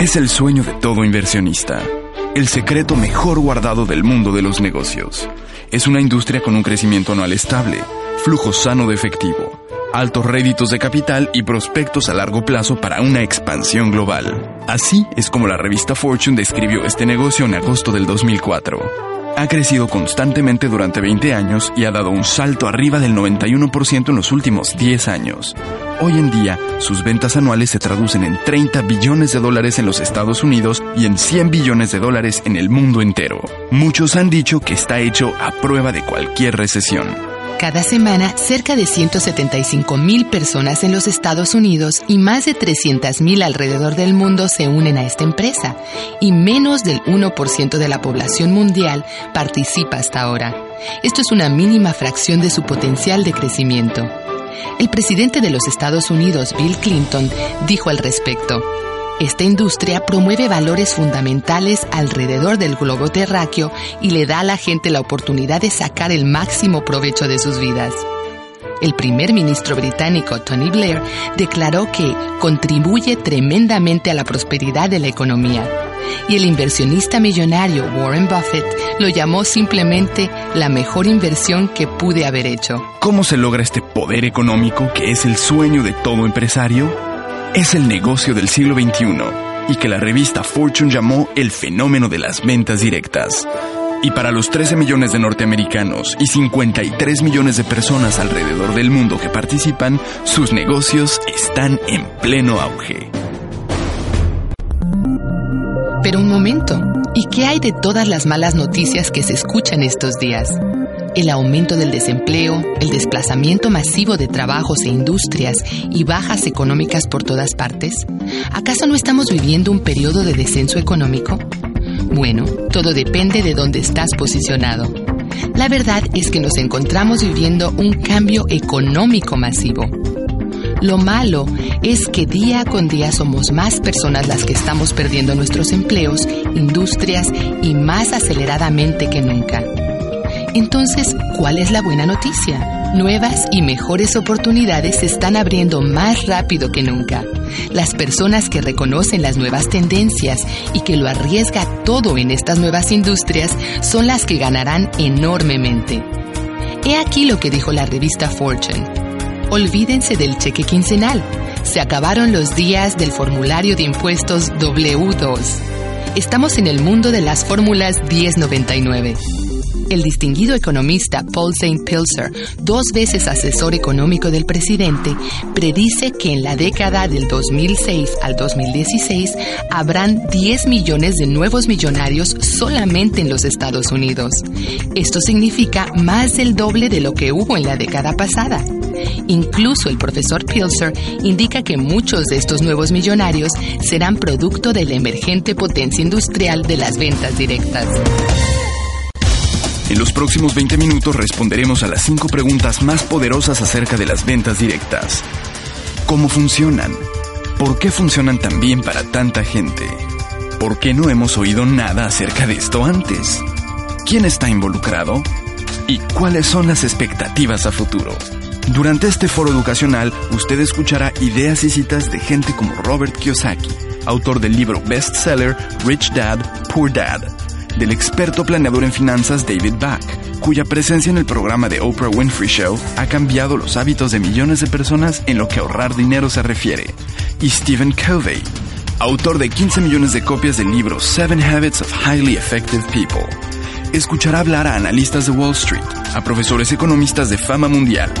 Es el sueño de todo inversionista. El secreto mejor guardado del mundo de los negocios. Es una industria con un crecimiento anual estable, flujo sano de efectivo, altos réditos de capital y prospectos a largo plazo para una expansión global. Así es como la revista Fortune describió este negocio en agosto del 2004. Ha crecido constantemente durante 20 años y ha dado un salto arriba del 91% en los últimos 10 años. Hoy en día, sus ventas anuales se traducen en 30 billones de dólares en los Estados Unidos y en 100 billones de dólares en el mundo entero. Muchos han dicho que está hecho a prueba de cualquier recesión. Cada semana, cerca de 175 mil personas en los Estados Unidos y más de 300 mil alrededor del mundo se unen a esta empresa y menos del 1% de la población mundial participa hasta ahora. Esto es una mínima fracción de su potencial de crecimiento. El presidente de los Estados Unidos, Bill Clinton, dijo al respecto, esta industria promueve valores fundamentales alrededor del globo terráqueo y le da a la gente la oportunidad de sacar el máximo provecho de sus vidas. El primer ministro británico Tony Blair declaró que contribuye tremendamente a la prosperidad de la economía. Y el inversionista millonario Warren Buffett lo llamó simplemente la mejor inversión que pude haber hecho. ¿Cómo se logra este poder económico que es el sueño de todo empresario? Es el negocio del siglo XXI y que la revista Fortune llamó el fenómeno de las ventas directas. Y para los 13 millones de norteamericanos y 53 millones de personas alrededor del mundo que participan, sus negocios están en pleno auge. Pero un momento, ¿y qué hay de todas las malas noticias que se escuchan estos días? El aumento del desempleo, el desplazamiento masivo de trabajos e industrias y bajas económicas por todas partes? ¿Acaso no estamos viviendo un periodo de descenso económico? Bueno, todo depende de dónde estás posicionado. La verdad es que nos encontramos viviendo un cambio económico masivo. Lo malo es que día con día somos más personas las que estamos perdiendo nuestros empleos, industrias y más aceleradamente que nunca. Entonces, ¿cuál es la buena noticia? Nuevas y mejores oportunidades se están abriendo más rápido que nunca. Las personas que reconocen las nuevas tendencias y que lo arriesga todo en estas nuevas industrias son las que ganarán enormemente. He aquí lo que dijo la revista Fortune. Olvídense del cheque quincenal. Se acabaron los días del formulario de impuestos W2. Estamos en el mundo de las fórmulas 1099 el distinguido economista Paul St. Pilser, dos veces asesor económico del presidente, predice que en la década del 2006 al 2016 habrán 10 millones de nuevos millonarios solamente en los Estados Unidos. Esto significa más del doble de lo que hubo en la década pasada. Incluso el profesor Pilser indica que muchos de estos nuevos millonarios serán producto de la emergente potencia industrial de las ventas directas. En los próximos 20 minutos responderemos a las 5 preguntas más poderosas acerca de las ventas directas. ¿Cómo funcionan? ¿Por qué funcionan tan bien para tanta gente? ¿Por qué no hemos oído nada acerca de esto antes? ¿Quién está involucrado? ¿Y cuáles son las expectativas a futuro? Durante este foro educacional, usted escuchará ideas y citas de gente como Robert Kiyosaki, autor del libro bestseller Rich Dad, Poor Dad, del experto planeador en finanzas David Back, cuya presencia en el programa de Oprah Winfrey Show ha cambiado los hábitos de millones de personas en lo que ahorrar dinero se refiere, y Stephen Covey, autor de 15 millones de copias del libro Seven Habits of Highly Effective People. Escuchará hablar a analistas de Wall Street, a profesores economistas de fama mundial,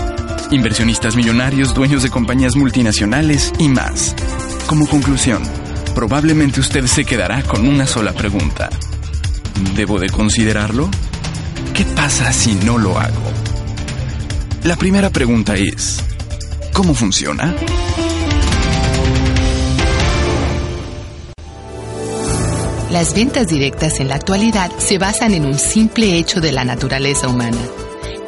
inversionistas millonarios, dueños de compañías multinacionales y más. Como conclusión, probablemente usted se quedará con una sola pregunta. ¿Debo de considerarlo? ¿Qué pasa si no lo hago? La primera pregunta es, ¿cómo funciona? Las ventas directas en la actualidad se basan en un simple hecho de la naturaleza humana.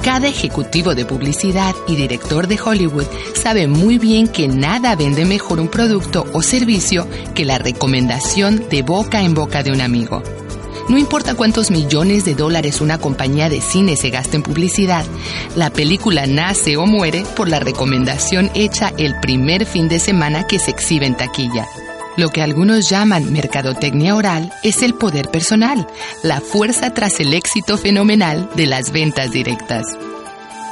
Cada ejecutivo de publicidad y director de Hollywood sabe muy bien que nada vende mejor un producto o servicio que la recomendación de boca en boca de un amigo. No importa cuántos millones de dólares una compañía de cine se gasta en publicidad, la película nace o muere por la recomendación hecha el primer fin de semana que se exhibe en taquilla. Lo que algunos llaman mercadotecnia oral es el poder personal, la fuerza tras el éxito fenomenal de las ventas directas.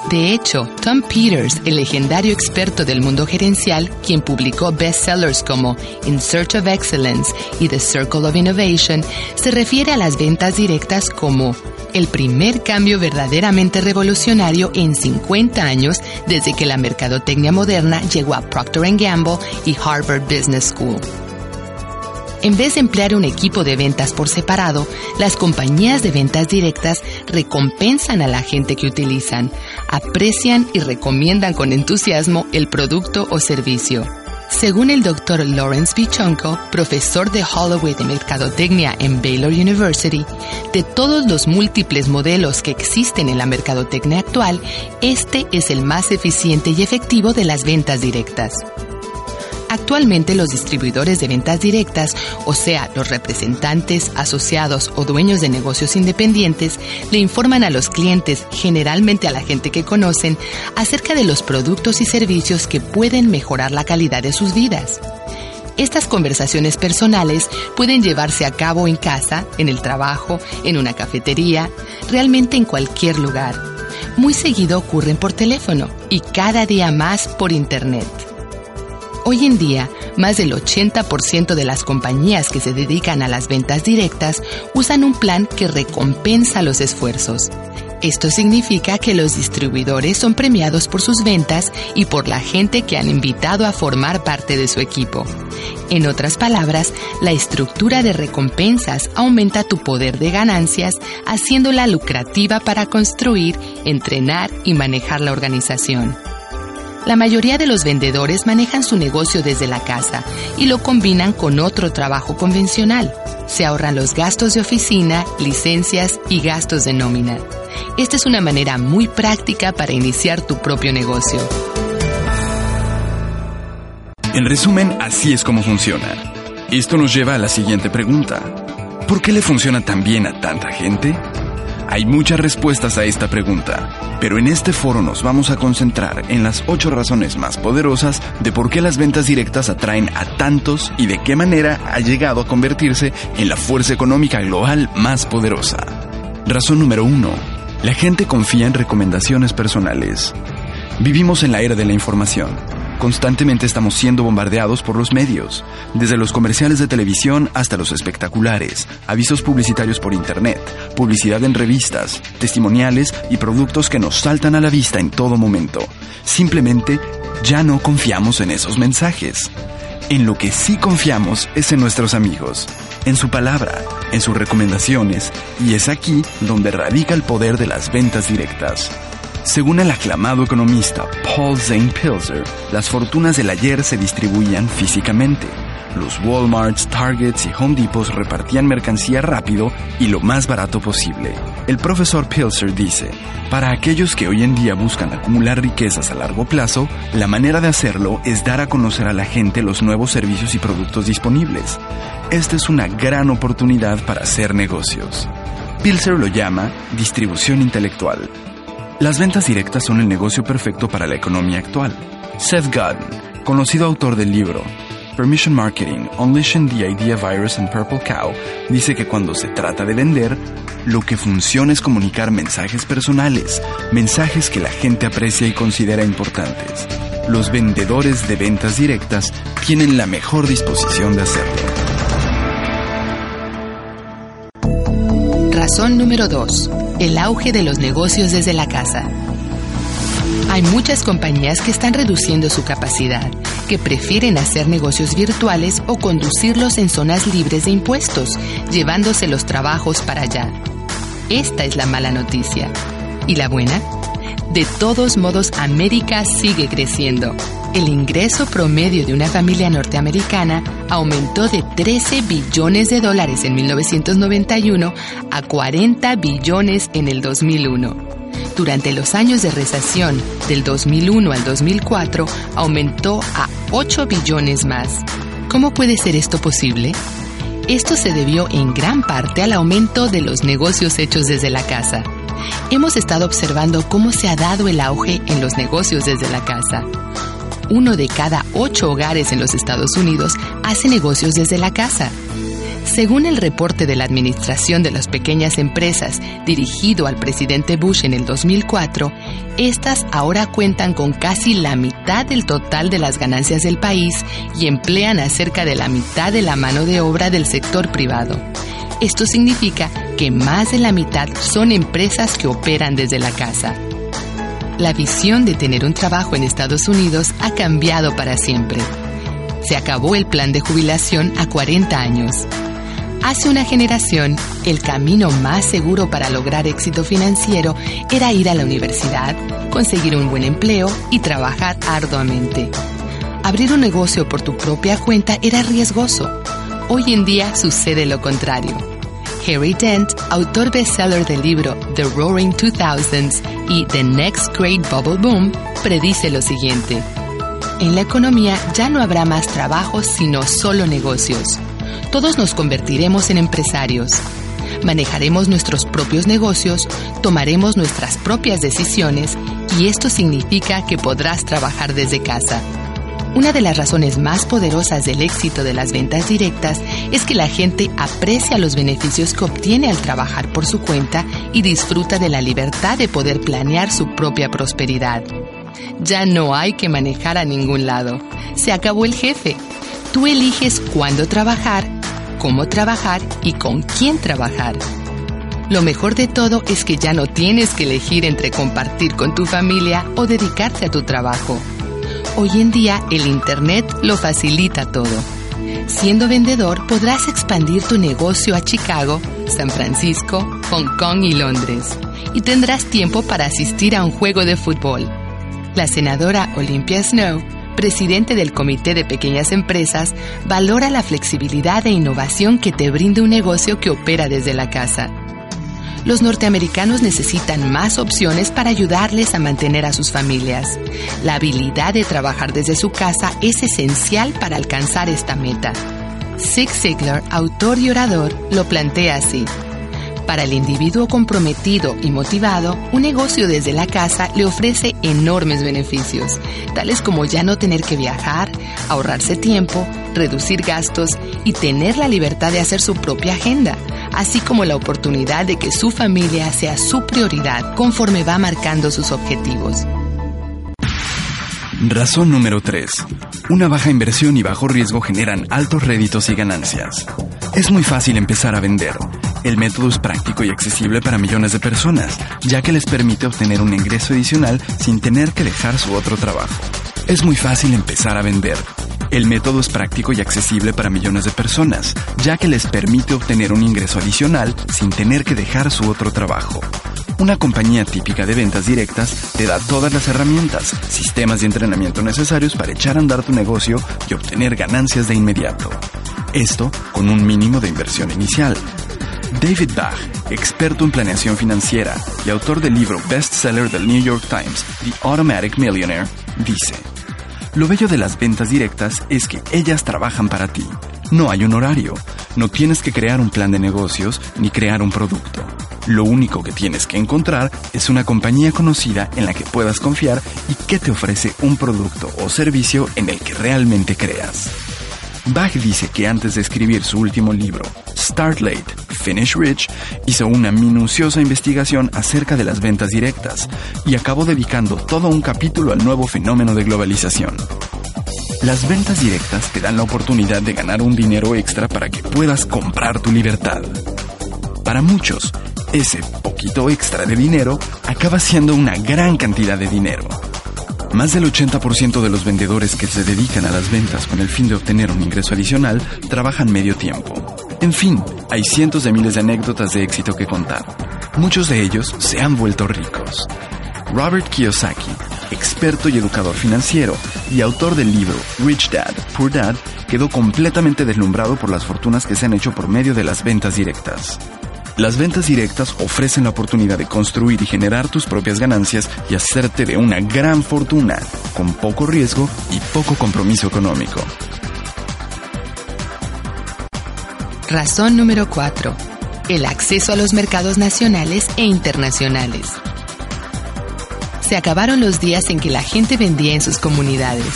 De hecho, Tom Peters, el legendario experto del mundo gerencial, quien publicó bestsellers como In Search of Excellence y The Circle of Innovation, se refiere a las ventas directas como el primer cambio verdaderamente revolucionario en 50 años desde que la mercadotecnia moderna llegó a Procter Gamble y Harvard Business School. En vez de emplear un equipo de ventas por separado, las compañías de ventas directas recompensan a la gente que utilizan, aprecian y recomiendan con entusiasmo el producto o servicio. Según el Dr. Lawrence Bichonko, profesor de Holloway de Mercadotecnia en Baylor University, de todos los múltiples modelos que existen en la mercadotecnia actual, este es el más eficiente y efectivo de las ventas directas. Actualmente los distribuidores de ventas directas, o sea, los representantes, asociados o dueños de negocios independientes, le informan a los clientes, generalmente a la gente que conocen, acerca de los productos y servicios que pueden mejorar la calidad de sus vidas. Estas conversaciones personales pueden llevarse a cabo en casa, en el trabajo, en una cafetería, realmente en cualquier lugar. Muy seguido ocurren por teléfono y cada día más por Internet. Hoy en día, más del 80% de las compañías que se dedican a las ventas directas usan un plan que recompensa los esfuerzos. Esto significa que los distribuidores son premiados por sus ventas y por la gente que han invitado a formar parte de su equipo. En otras palabras, la estructura de recompensas aumenta tu poder de ganancias, haciéndola lucrativa para construir, entrenar y manejar la organización. La mayoría de los vendedores manejan su negocio desde la casa y lo combinan con otro trabajo convencional. Se ahorran los gastos de oficina, licencias y gastos de nómina. Esta es una manera muy práctica para iniciar tu propio negocio. En resumen, así es como funciona. Esto nos lleva a la siguiente pregunta. ¿Por qué le funciona tan bien a tanta gente? Hay muchas respuestas a esta pregunta, pero en este foro nos vamos a concentrar en las ocho razones más poderosas de por qué las ventas directas atraen a tantos y de qué manera ha llegado a convertirse en la fuerza económica global más poderosa. Razón número uno. La gente confía en recomendaciones personales. Vivimos en la era de la información Constantemente estamos siendo bombardeados por los medios, desde los comerciales de televisión hasta los espectaculares, avisos publicitarios por Internet, publicidad en revistas, testimoniales y productos que nos saltan a la vista en todo momento. Simplemente ya no confiamos en esos mensajes. En lo que sí confiamos es en nuestros amigos, en su palabra, en sus recomendaciones, y es aquí donde radica el poder de las ventas directas. Según el aclamado economista Paul Zane Pilzer, las fortunas del ayer se distribuían físicamente. Los Walmarts, Targets y Home Depots repartían mercancía rápido y lo más barato posible. El profesor Pilzer dice, para aquellos que hoy en día buscan acumular riquezas a largo plazo, la manera de hacerlo es dar a conocer a la gente los nuevos servicios y productos disponibles. Esta es una gran oportunidad para hacer negocios. Pilzer lo llama distribución intelectual las ventas directas son el negocio perfecto para la economía actual. Seth Godin, conocido autor del libro Permission Marketing, Unleashing the Idea Virus and Purple Cow, dice que cuando se trata de vender, lo que funciona es comunicar mensajes personales, mensajes que la gente aprecia y considera importantes. Los vendedores de ventas directas tienen la mejor disposición de hacerlo. Razón número 2 el auge de los negocios desde la casa. Hay muchas compañías que están reduciendo su capacidad, que prefieren hacer negocios virtuales o conducirlos en zonas libres de impuestos, llevándose los trabajos para allá. Esta es la mala noticia. ¿Y la buena? De todos modos, América sigue creciendo. El ingreso promedio de una familia norteamericana aumentó de 13 billones de dólares en 1991 a 40 billones en el 2001. Durante los años de recesión del 2001 al 2004 aumentó a 8 billones más. ¿Cómo puede ser esto posible? Esto se debió en gran parte al aumento de los negocios hechos desde la casa. Hemos estado observando cómo se ha dado el auge en los negocios desde la casa. Uno de cada ocho hogares en los Estados Unidos hace negocios desde la casa. Según el reporte de la Administración de las Pequeñas Empresas dirigido al presidente Bush en el 2004, estas ahora cuentan con casi la mitad del total de las ganancias del país y emplean a cerca de la mitad de la mano de obra del sector privado. Esto significa que más de la mitad son empresas que operan desde la casa. La visión de tener un trabajo en Estados Unidos ha cambiado para siempre. Se acabó el plan de jubilación a 40 años. Hace una generación, el camino más seguro para lograr éxito financiero era ir a la universidad, conseguir un buen empleo y trabajar arduamente. Abrir un negocio por tu propia cuenta era riesgoso. Hoy en día sucede lo contrario. Harry Dent, autor bestseller del libro The Roaring 2000s y The Next Great Bubble Boom, predice lo siguiente. En la economía ya no habrá más trabajos sino solo negocios todos nos convertiremos en empresarios. Manejaremos nuestros propios negocios, tomaremos nuestras propias decisiones y esto significa que podrás trabajar desde casa. Una de las razones más poderosas del éxito de las ventas directas es que la gente aprecia los beneficios que obtiene al trabajar por su cuenta y disfruta de la libertad de poder planear su propia prosperidad. Ya no hay que manejar a ningún lado. Se acabó el jefe. Tú eliges cuándo trabajar cómo trabajar y con quién trabajar. Lo mejor de todo es que ya no tienes que elegir entre compartir con tu familia o dedicarte a tu trabajo. Hoy en día el Internet lo facilita todo. Siendo vendedor podrás expandir tu negocio a Chicago, San Francisco, Hong Kong y Londres. Y tendrás tiempo para asistir a un juego de fútbol. La senadora Olympia Snow presidente del Comité de Pequeñas Empresas, valora la flexibilidad e innovación que te brinda un negocio que opera desde la casa. Los norteamericanos necesitan más opciones para ayudarles a mantener a sus familias. La habilidad de trabajar desde su casa es esencial para alcanzar esta meta. Zig Ziglar, autor y orador, lo plantea así. Para el individuo comprometido y motivado, un negocio desde la casa le ofrece enormes beneficios, tales como ya no tener que viajar, ahorrarse tiempo, reducir gastos y tener la libertad de hacer su propia agenda, así como la oportunidad de que su familia sea su prioridad conforme va marcando sus objetivos. Razón número 3. Una baja inversión y bajo riesgo generan altos réditos y ganancias. Es muy fácil empezar a vender. El método es práctico y accesible para millones de personas, ya que les permite obtener un ingreso adicional sin tener que dejar su otro trabajo. Es muy fácil empezar a vender. El método es práctico y accesible para millones de personas, ya que les permite obtener un ingreso adicional sin tener que dejar su otro trabajo. Una compañía típica de ventas directas te da todas las herramientas, sistemas y entrenamiento necesarios para echar a andar tu negocio y obtener ganancias de inmediato. Esto con un mínimo de inversión inicial. David Bach, experto en planeación financiera y autor del libro bestseller del New York Times, The Automatic Millionaire, dice, Lo bello de las ventas directas es que ellas trabajan para ti. No hay un horario, no tienes que crear un plan de negocios ni crear un producto. Lo único que tienes que encontrar es una compañía conocida en la que puedas confiar y que te ofrece un producto o servicio en el que realmente creas. Bach dice que antes de escribir su último libro, Start Late, Finish Rich, hizo una minuciosa investigación acerca de las ventas directas y acabó dedicando todo un capítulo al nuevo fenómeno de globalización. Las ventas directas te dan la oportunidad de ganar un dinero extra para que puedas comprar tu libertad. Para muchos, ese poquito extra de dinero acaba siendo una gran cantidad de dinero. Más del 80% de los vendedores que se dedican a las ventas con el fin de obtener un ingreso adicional trabajan medio tiempo. En fin, hay cientos de miles de anécdotas de éxito que contar. Muchos de ellos se han vuelto ricos. Robert Kiyosaki, experto y educador financiero y autor del libro Rich Dad, Poor Dad, quedó completamente deslumbrado por las fortunas que se han hecho por medio de las ventas directas. Las ventas directas ofrecen la oportunidad de construir y generar tus propias ganancias y hacerte de una gran fortuna, con poco riesgo y poco compromiso económico. Razón número 4. El acceso a los mercados nacionales e internacionales. Se acabaron los días en que la gente vendía en sus comunidades.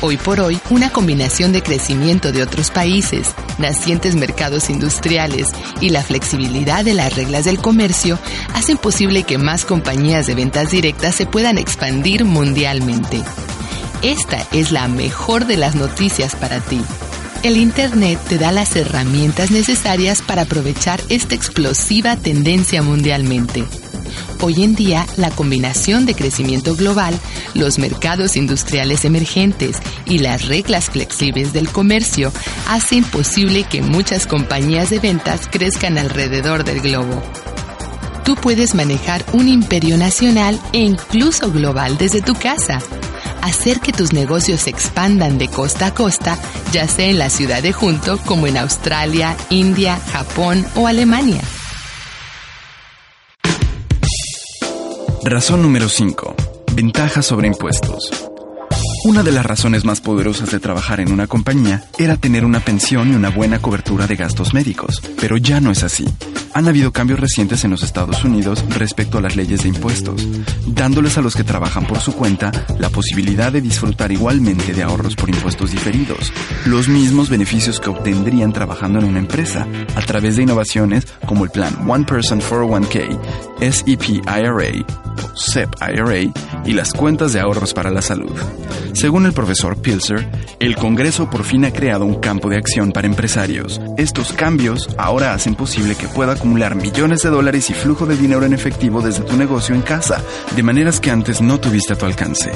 Hoy por hoy, una combinación de crecimiento de otros países, nacientes mercados industriales y la flexibilidad de las reglas del comercio hacen posible que más compañías de ventas directas se puedan expandir mundialmente. Esta es la mejor de las noticias para ti. El Internet te da las herramientas necesarias para aprovechar esta explosiva tendencia mundialmente. Hoy en día, la combinación de crecimiento global, los mercados industriales emergentes y las reglas flexibles del comercio hacen posible que muchas compañías de ventas crezcan alrededor del globo. Tú puedes manejar un imperio nacional e incluso global desde tu casa. Hacer que tus negocios se expandan de costa a costa, ya sea en la ciudad de junto como en Australia, India, Japón o Alemania. Razón número 5. Ventajas sobre impuestos. Una de las razones más poderosas de trabajar en una compañía era tener una pensión y una buena cobertura de gastos médicos, pero ya no es así. Han habido cambios recientes en los Estados Unidos respecto a las leyes de impuestos, dándoles a los que trabajan por su cuenta la posibilidad de disfrutar igualmente de ahorros por impuestos diferidos, los mismos beneficios que obtendrían trabajando en una empresa, a través de innovaciones como el plan One Person 401k, SEP IRA, SEP IRA y las cuentas de ahorros para la salud. Según el profesor Pilser, el Congreso por fin ha creado un campo de acción para empresarios. Estos cambios ahora hacen posible que pueda acumular millones de dólares y flujo de dinero en efectivo desde tu negocio en casa, de maneras que antes no tuviste a tu alcance.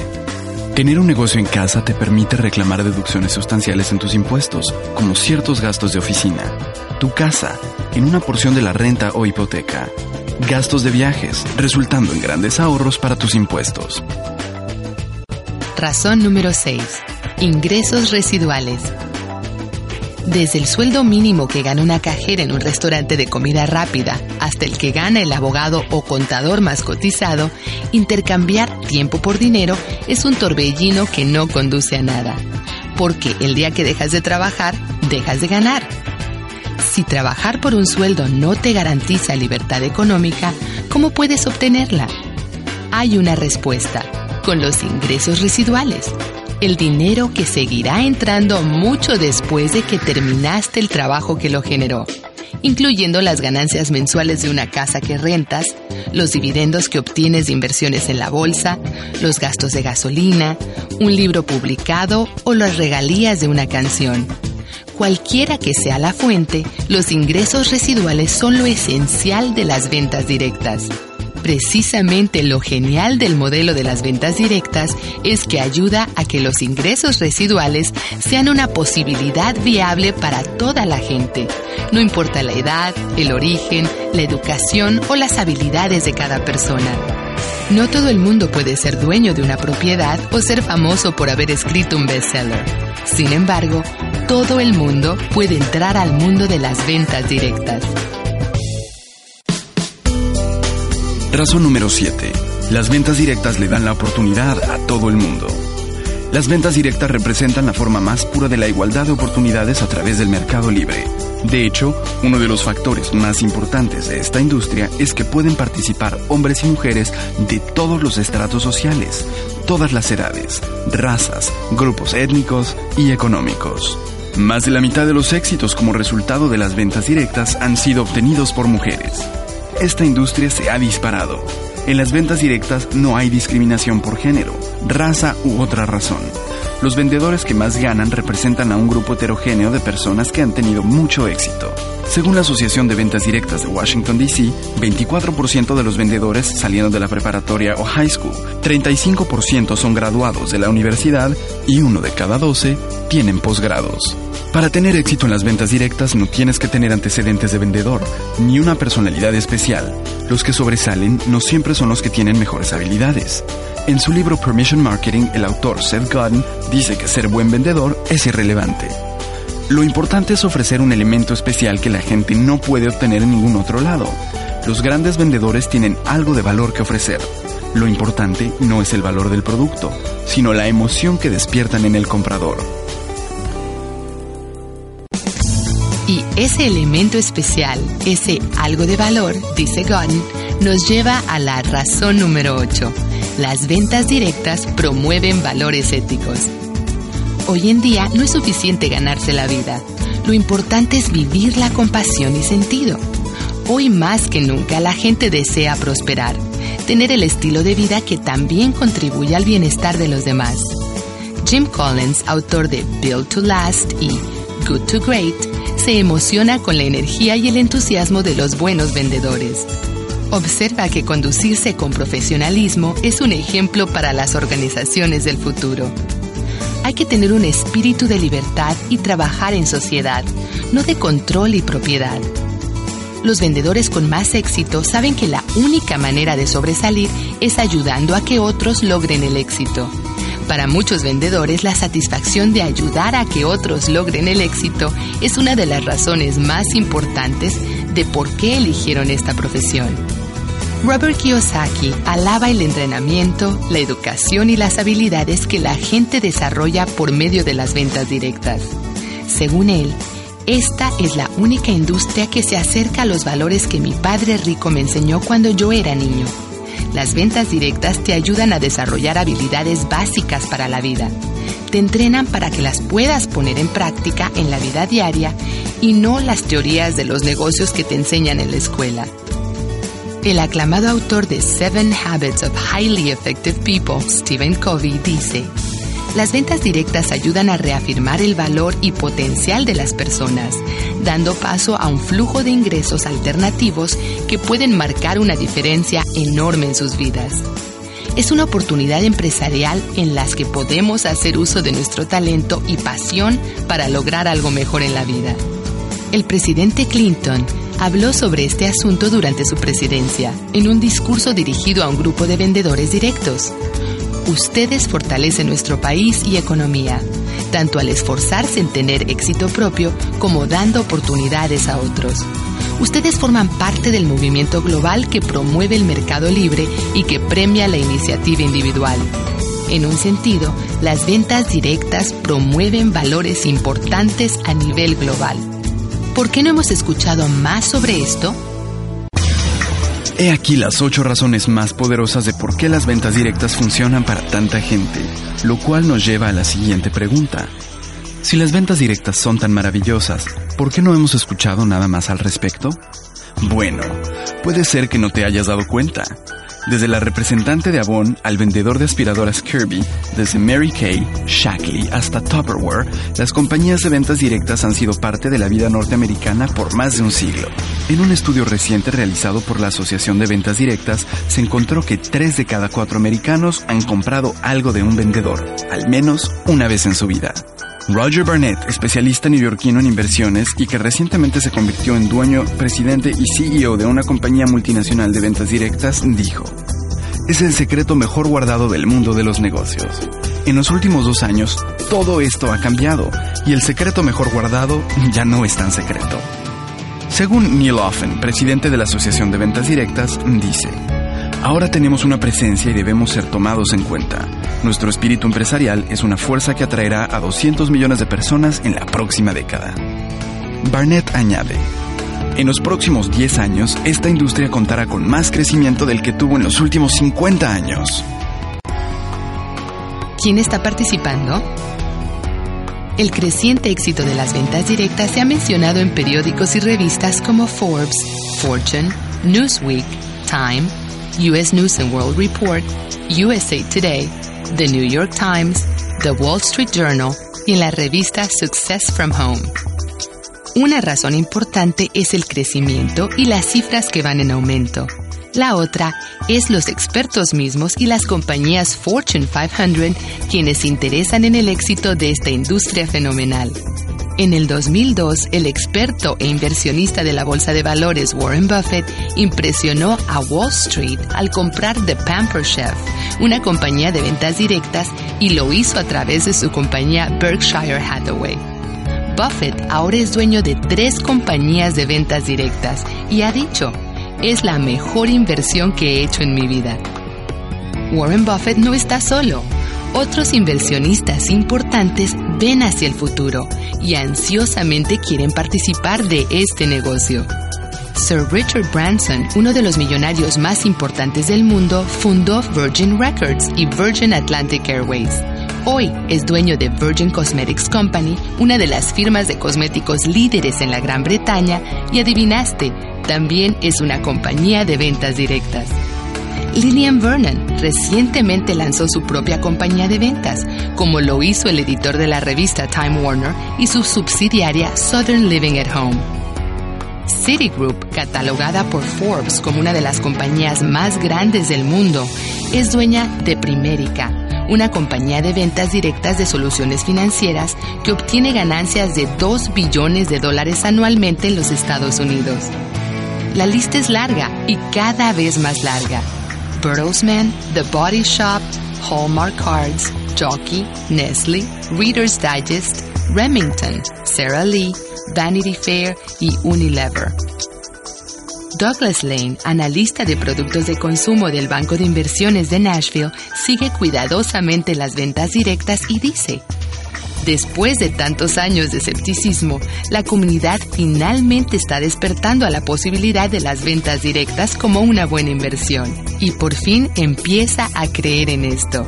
Tener un negocio en casa te permite reclamar deducciones sustanciales en tus impuestos, como ciertos gastos de oficina, tu casa, en una porción de la renta o hipoteca, gastos de viajes, resultando en grandes ahorros para tus impuestos. Razón número 6. Ingresos residuales. Desde el sueldo mínimo que gana una cajera en un restaurante de comida rápida hasta el que gana el abogado o contador más cotizado, intercambiar tiempo por dinero es un torbellino que no conduce a nada. Porque el día que dejas de trabajar, dejas de ganar. Si trabajar por un sueldo no te garantiza libertad económica, ¿cómo puedes obtenerla? Hay una respuesta con los ingresos residuales, el dinero que seguirá entrando mucho después de que terminaste el trabajo que lo generó, incluyendo las ganancias mensuales de una casa que rentas, los dividendos que obtienes de inversiones en la bolsa, los gastos de gasolina, un libro publicado o las regalías de una canción. Cualquiera que sea la fuente, los ingresos residuales son lo esencial de las ventas directas. Precisamente lo genial del modelo de las ventas directas es que ayuda a que los ingresos residuales sean una posibilidad viable para toda la gente. No importa la edad, el origen, la educación o las habilidades de cada persona. No todo el mundo puede ser dueño de una propiedad o ser famoso por haber escrito un bestseller. Sin embargo, todo el mundo puede entrar al mundo de las ventas directas. Razón número 7. Las ventas directas le dan la oportunidad a todo el mundo. Las ventas directas representan la forma más pura de la igualdad de oportunidades a través del mercado libre. De hecho, uno de los factores más importantes de esta industria es que pueden participar hombres y mujeres de todos los estratos sociales, todas las edades, razas, grupos étnicos y económicos. Más de la mitad de los éxitos como resultado de las ventas directas han sido obtenidos por mujeres esta industria se ha disparado. En las ventas directas no hay discriminación por género, raza u otra razón. Los vendedores que más ganan representan a un grupo heterogéneo de personas que han tenido mucho éxito. Según la Asociación de Ventas Directas de Washington, D.C., 24% de los vendedores salieron de la preparatoria o high school, 35% son graduados de la universidad y uno de cada 12 tienen posgrados. Para tener éxito en las ventas directas no tienes que tener antecedentes de vendedor, ni una personalidad especial. Los que sobresalen no siempre son los que tienen mejores habilidades. En su libro Permission Marketing, el autor Seth Godin dice que ser buen vendedor es irrelevante. Lo importante es ofrecer un elemento especial que la gente no puede obtener en ningún otro lado. Los grandes vendedores tienen algo de valor que ofrecer. Lo importante no es el valor del producto, sino la emoción que despiertan en el comprador. Y ese elemento especial, ese algo de valor, dice Gunn, nos lleva a la razón número 8. Las ventas directas promueven valores éticos. Hoy en día no es suficiente ganarse la vida. Lo importante es vivirla con pasión y sentido. Hoy más que nunca la gente desea prosperar, tener el estilo de vida que también contribuye al bienestar de los demás. Jim Collins, autor de Build to Last y Good to Great, se emociona con la energía y el entusiasmo de los buenos vendedores. Observa que conducirse con profesionalismo es un ejemplo para las organizaciones del futuro. Hay que tener un espíritu de libertad y trabajar en sociedad, no de control y propiedad. Los vendedores con más éxito saben que la única manera de sobresalir es ayudando a que otros logren el éxito. Para muchos vendedores, la satisfacción de ayudar a que otros logren el éxito es una de las razones más importantes de por qué eligieron esta profesión. Robert Kiyosaki alaba el entrenamiento, la educación y las habilidades que la gente desarrolla por medio de las ventas directas. Según él, esta es la única industria que se acerca a los valores que mi padre rico me enseñó cuando yo era niño. Las ventas directas te ayudan a desarrollar habilidades básicas para la vida. Te entrenan para que las puedas poner en práctica en la vida diaria y no las teorías de los negocios que te enseñan en la escuela. El aclamado autor de Seven Habits of Highly Effective People, Stephen Covey, dice, las ventas directas ayudan a reafirmar el valor y potencial de las personas, dando paso a un flujo de ingresos alternativos que pueden marcar una diferencia enorme en sus vidas. Es una oportunidad empresarial en las que podemos hacer uso de nuestro talento y pasión para lograr algo mejor en la vida. El presidente Clinton habló sobre este asunto durante su presidencia, en un discurso dirigido a un grupo de vendedores directos. Ustedes fortalecen nuestro país y economía, tanto al esforzarse en tener éxito propio como dando oportunidades a otros. Ustedes forman parte del movimiento global que promueve el mercado libre y que premia la iniciativa individual. En un sentido, las ventas directas promueven valores importantes a nivel global. ¿Por qué no hemos escuchado más sobre esto? He aquí las ocho razones más poderosas de por qué las ventas directas funcionan para tanta gente, lo cual nos lleva a la siguiente pregunta. Si las ventas directas son tan maravillosas, ¿por qué no hemos escuchado nada más al respecto? Bueno, puede ser que no te hayas dado cuenta. Desde la representante de Avon al vendedor de aspiradoras Kirby, desde Mary Kay, Shackley hasta Tupperware, las compañías de ventas directas han sido parte de la vida norteamericana por más de un siglo. En un estudio reciente realizado por la Asociación de Ventas Directas, se encontró que 3 de cada 4 americanos han comprado algo de un vendedor, al menos una vez en su vida. Roger Barnett, especialista neoyorquino en inversiones y que recientemente se convirtió en dueño, presidente y CEO de una compañía multinacional de ventas directas, dijo, es el secreto mejor guardado del mundo de los negocios. En los últimos dos años, todo esto ha cambiado y el secreto mejor guardado ya no es tan secreto. Según Neil Offen, presidente de la Asociación de Ventas Directas, dice, Ahora tenemos una presencia y debemos ser tomados en cuenta. Nuestro espíritu empresarial es una fuerza que atraerá a 200 millones de personas en la próxima década. Barnett añade, en los próximos 10 años, esta industria contará con más crecimiento del que tuvo en los últimos 50 años. ¿Quién está participando? El creciente éxito de las ventas directas se ha mencionado en periódicos y revistas como Forbes, Fortune, Newsweek, Time, US News and World Report, USA Today, The New York Times, The Wall Street Journal y en la revista Success from Home. Una razón importante es el crecimiento y las cifras que van en aumento. La otra es los expertos mismos y las compañías Fortune 500 quienes se interesan en el éxito de esta industria fenomenal. En el 2002, el experto e inversionista de la bolsa de valores Warren Buffett impresionó a Wall Street al comprar The Pamper Chef, una compañía de ventas directas, y lo hizo a través de su compañía Berkshire Hathaway. Buffett ahora es dueño de tres compañías de ventas directas y ha dicho, es la mejor inversión que he hecho en mi vida. Warren Buffett no está solo. Otros inversionistas importantes ven hacia el futuro y ansiosamente quieren participar de este negocio. Sir Richard Branson, uno de los millonarios más importantes del mundo, fundó Virgin Records y Virgin Atlantic Airways. Hoy es dueño de Virgin Cosmetics Company, una de las firmas de cosméticos líderes en la Gran Bretaña, y adivinaste, también es una compañía de ventas directas. Lillian Vernon recientemente lanzó su propia compañía de ventas, como lo hizo el editor de la revista Time Warner y su subsidiaria Southern Living at Home. Citigroup, catalogada por Forbes como una de las compañías más grandes del mundo, es dueña de Primerica, una compañía de ventas directas de soluciones financieras que obtiene ganancias de 2 billones de dólares anualmente en los Estados Unidos. La lista es larga y cada vez más larga. Bertelsmann, The Body Shop, Hallmark Cards, Jockey, Nestle, Reader's Digest, Remington, Sara Lee, Vanity Fair y Unilever. Douglas Lane, analista de productos de consumo del Banco de Inversiones de Nashville, sigue cuidadosamente las ventas directas y dice, Después de tantos años de escepticismo, la comunidad finalmente está despertando a la posibilidad de las ventas directas como una buena inversión y por fin empieza a creer en esto.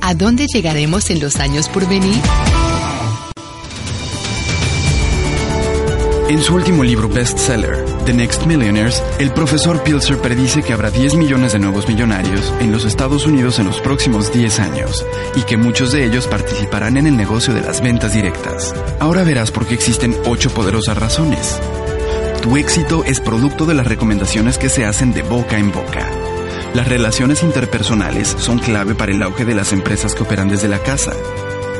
¿A dónde llegaremos en los años por venir? En su último libro bestseller, The Next Millionaires, el profesor Pilser predice que habrá 10 millones de nuevos millonarios en los Estados Unidos en los próximos 10 años y que muchos de ellos participarán en el negocio de las ventas directas. Ahora verás por qué existen 8 poderosas razones. Tu éxito es producto de las recomendaciones que se hacen de boca en boca. Las relaciones interpersonales son clave para el auge de las empresas que operan desde la casa.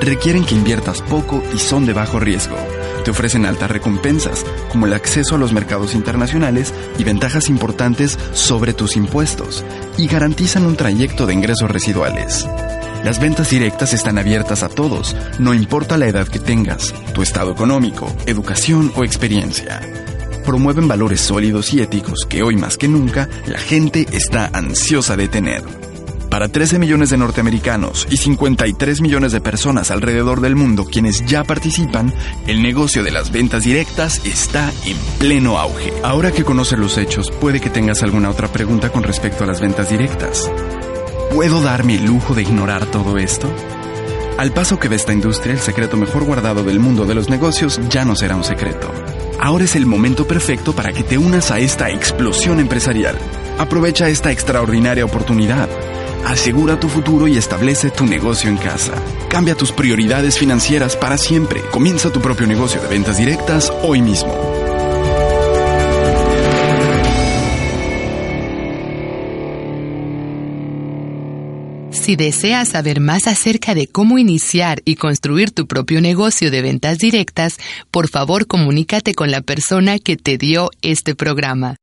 Requieren que inviertas poco y son de bajo riesgo te ofrecen altas recompensas, como el acceso a los mercados internacionales y ventajas importantes sobre tus impuestos, y garantizan un trayecto de ingresos residuales. Las ventas directas están abiertas a todos, no importa la edad que tengas, tu estado económico, educación o experiencia. Promueven valores sólidos y éticos que hoy más que nunca la gente está ansiosa de tener. Para 13 millones de norteamericanos y 53 millones de personas alrededor del mundo quienes ya participan, el negocio de las ventas directas está en pleno auge. Ahora que conoces los hechos, puede que tengas alguna otra pregunta con respecto a las ventas directas. ¿Puedo darme el lujo de ignorar todo esto? Al paso que ve esta industria, el secreto mejor guardado del mundo de los negocios ya no será un secreto. Ahora es el momento perfecto para que te unas a esta explosión empresarial. Aprovecha esta extraordinaria oportunidad. Asegura tu futuro y establece tu negocio en casa. Cambia tus prioridades financieras para siempre. Comienza tu propio negocio de ventas directas hoy mismo. Si deseas saber más acerca de cómo iniciar y construir tu propio negocio de ventas directas, por favor comunícate con la persona que te dio este programa.